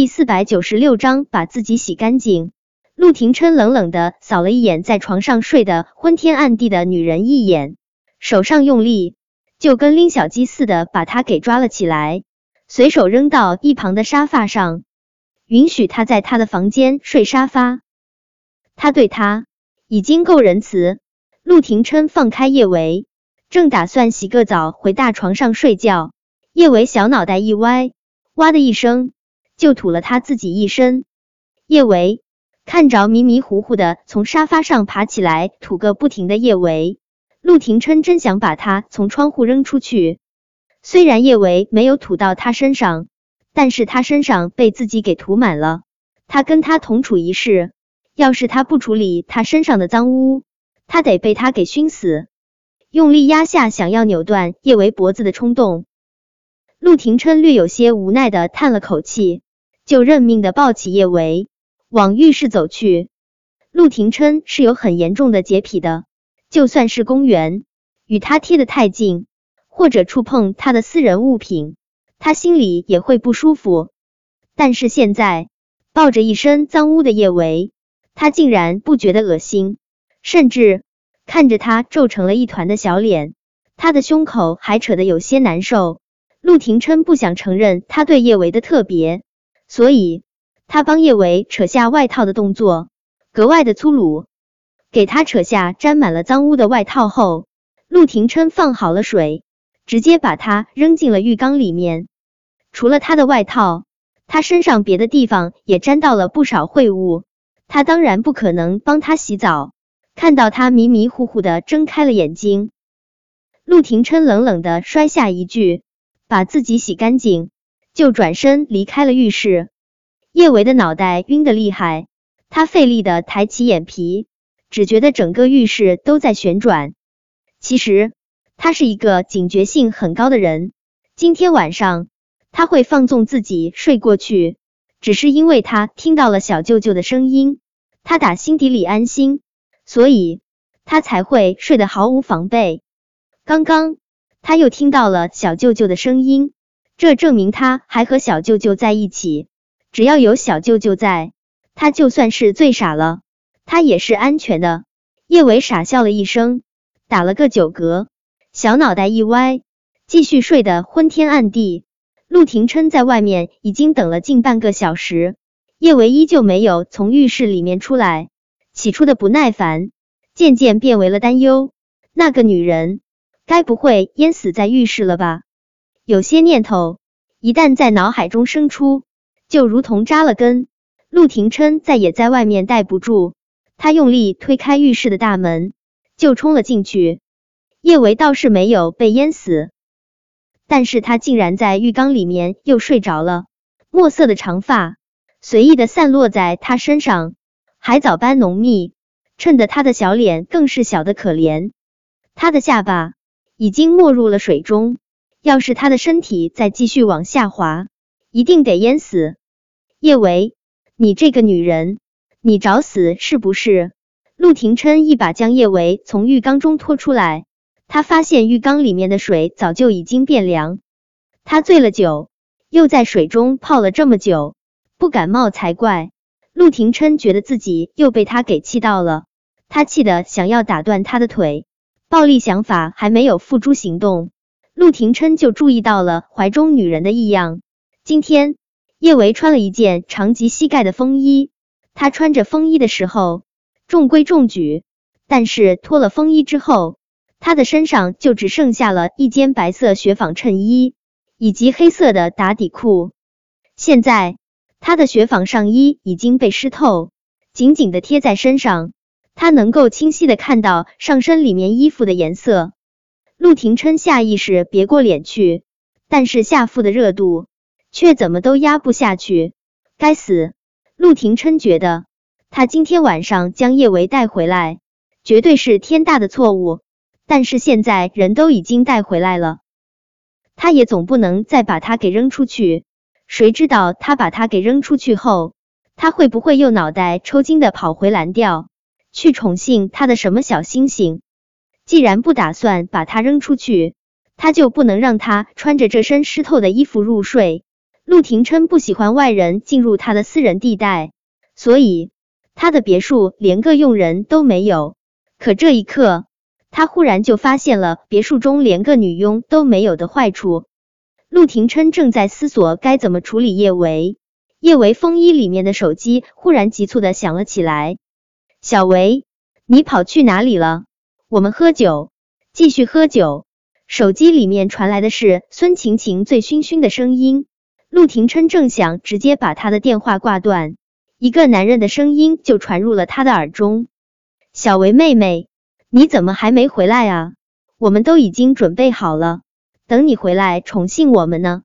第四百九十六章把自己洗干净。陆廷琛冷冷的扫了一眼在床上睡得昏天暗地的女人一眼，手上用力，就跟拎小鸡似的把她给抓了起来，随手扔到一旁的沙发上，允许她在他的房间睡沙发。他对她已经够仁慈。陆廷琛放开叶维，正打算洗个澡回大床上睡觉，叶维小脑袋一歪，哇的一声。就吐了他自己一身。叶维看着迷迷糊糊的从沙发上爬起来吐个不停的叶维，陆廷琛真想把他从窗户扔出去。虽然叶维没有吐到他身上，但是他身上被自己给涂满了。他跟他同处一室，要是他不处理他身上的脏污，他得被他给熏死。用力压下想要扭断叶维脖子的冲动，陆廷琛略有些无奈的叹了口气。就认命的抱起叶维往浴室走去。陆廷琛是有很严重的洁癖的，就算是公园，与他贴得太近，或者触碰他的私人物品，他心里也会不舒服。但是现在抱着一身脏污的叶维，他竟然不觉得恶心，甚至看着他皱成了一团的小脸，他的胸口还扯得有些难受。陆廷琛不想承认他对叶维的特别。所以，他帮叶维扯下外套的动作格外的粗鲁。给他扯下沾满了脏污的外套后，陆廷琛放好了水，直接把他扔进了浴缸里面。除了他的外套，他身上别的地方也沾到了不少秽物。他当然不可能帮他洗澡。看到他迷迷糊糊的睁开了眼睛，陆廷琛冷冷的摔下一句：“把自己洗干净。”就转身离开了浴室。叶维的脑袋晕得厉害，他费力的抬起眼皮，只觉得整个浴室都在旋转。其实他是一个警觉性很高的人，今天晚上他会放纵自己睡过去，只是因为他听到了小舅舅的声音，他打心底里安心，所以他才会睡得毫无防备。刚刚他又听到了小舅舅的声音。这证明他还和小舅舅在一起，只要有小舅舅在，他就算是最傻了，他也是安全的。叶伟傻笑了一声，打了个酒嗝，小脑袋一歪，继续睡得昏天暗地。陆廷琛在外面已经等了近半个小时，叶维依旧没有从浴室里面出来。起初的不耐烦，渐渐变为了担忧，那个女人该不会淹死在浴室了吧？有些念头一旦在脑海中生出，就如同扎了根。陆廷琛再也在外面待不住，他用力推开浴室的大门，就冲了进去。叶维倒是没有被淹死，但是他竟然在浴缸里面又睡着了。墨色的长发随意的散落在他身上，海藻般浓密，衬得他的小脸更是小的可怜。他的下巴已经没入了水中。要是他的身体再继续往下滑，一定得淹死。叶维，你这个女人，你找死是不是？陆廷琛一把将叶维从浴缸中拖出来，他发现浴缸里面的水早就已经变凉。他醉了酒，又在水中泡了这么久，不感冒才怪。陆廷琛觉得自己又被他给气到了，他气得想要打断他的腿，暴力想法还没有付诸行动。陆廷琛就注意到了怀中女人的异样。今天叶维穿了一件长及膝盖的风衣，他穿着风衣的时候中规中矩，但是脱了风衣之后，他的身上就只剩下了一件白色雪纺衬衣以及黑色的打底裤。现在他的雪纺上衣已经被湿透，紧紧的贴在身上，他能够清晰的看到上身里面衣服的颜色。陆廷琛下意识别过脸去，但是下腹的热度却怎么都压不下去。该死！陆廷琛觉得他今天晚上将叶维带回来，绝对是天大的错误。但是现在人都已经带回来了，他也总不能再把他给扔出去。谁知道他把他给扔出去后，他会不会又脑袋抽筋的跑回蓝调，去宠幸他的什么小星星？既然不打算把他扔出去，他就不能让他穿着这身湿透的衣服入睡。陆廷琛不喜欢外人进入他的私人地带，所以他的别墅连个佣人都没有。可这一刻，他忽然就发现了别墅中连个女佣都没有的坏处。陆廷琛正在思索该怎么处理叶维，叶维风衣里面的手机忽然急促的响了起来。小维，你跑去哪里了？我们喝酒，继续喝酒。手机里面传来的是孙晴晴醉醺醺的声音。陆廷琛正想直接把他的电话挂断，一个男人的声音就传入了他的耳中。小维妹妹，你怎么还没回来啊？我们都已经准备好了，等你回来宠幸我们呢。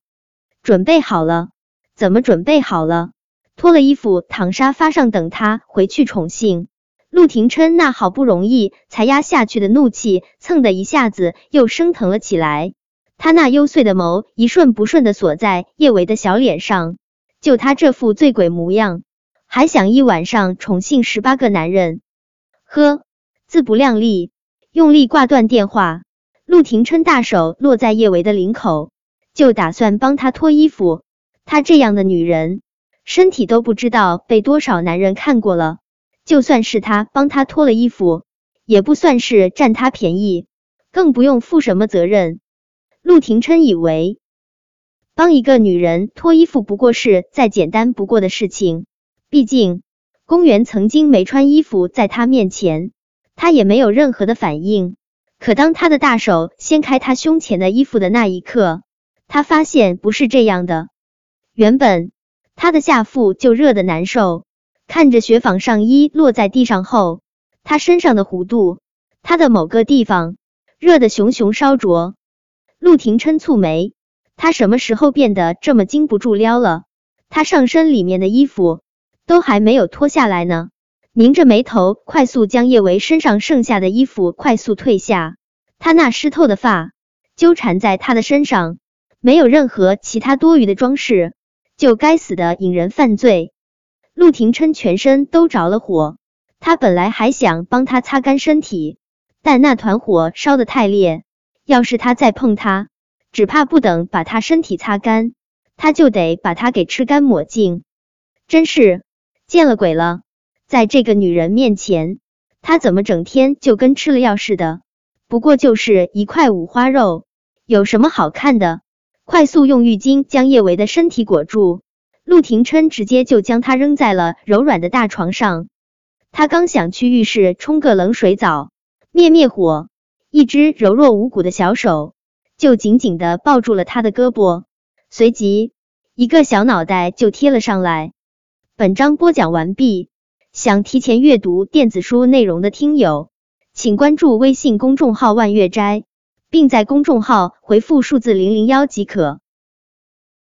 准备好了？怎么准备好了？脱了衣服躺沙发上等他回去宠幸。陆廷琛那好不容易才压下去的怒气，蹭的一下子又升腾了起来。他那幽邃的眸一瞬不瞬的锁在叶维的小脸上，就他这副醉鬼模样，还想一晚上宠幸十八个男人？呵，自不量力！用力挂断电话，陆廷琛大手落在叶维的领口，就打算帮他脱衣服。她这样的女人，身体都不知道被多少男人看过了。就算是他帮他脱了衣服，也不算是占他便宜，更不用负什么责任。陆廷琛以为，帮一个女人脱衣服不过是再简单不过的事情，毕竟。公园曾经没穿衣服，在他面前，他也没有任何的反应。可当他的大手掀开他胸前的衣服的那一刻，他发现不是这样的。原本他的下腹就热的难受，看着雪纺上衣落在地上后，他身上的弧度，他的某个地方热的熊熊烧灼。陆廷琛蹙眉，他什么时候变得这么经不住撩了？他上身里面的衣服。都还没有脱下来呢，拧着眉头，快速将叶维身上剩下的衣服快速褪下。他那湿透的发纠缠在他的身上，没有任何其他多余的装饰，就该死的引人犯罪。陆廷琛全身都着了火，他本来还想帮他擦干身体，但那团火烧得太烈，要是他再碰他，只怕不等把他身体擦干，他就得把他给吃干抹净。真是。见了鬼了！在这个女人面前，他怎么整天就跟吃了药似的？不过就是一块五花肉，有什么好看的？快速用浴巾将叶维的身体裹住，陆廷琛直接就将他扔在了柔软的大床上。他刚想去浴室冲个冷水澡，灭灭火，一只柔弱无骨的小手就紧紧的抱住了他的胳膊，随即一个小脑袋就贴了上来。本章播讲完毕，想提前阅读电子书内容的听友，请关注微信公众号“万月斋”，并在公众号回复数字零零幺即可。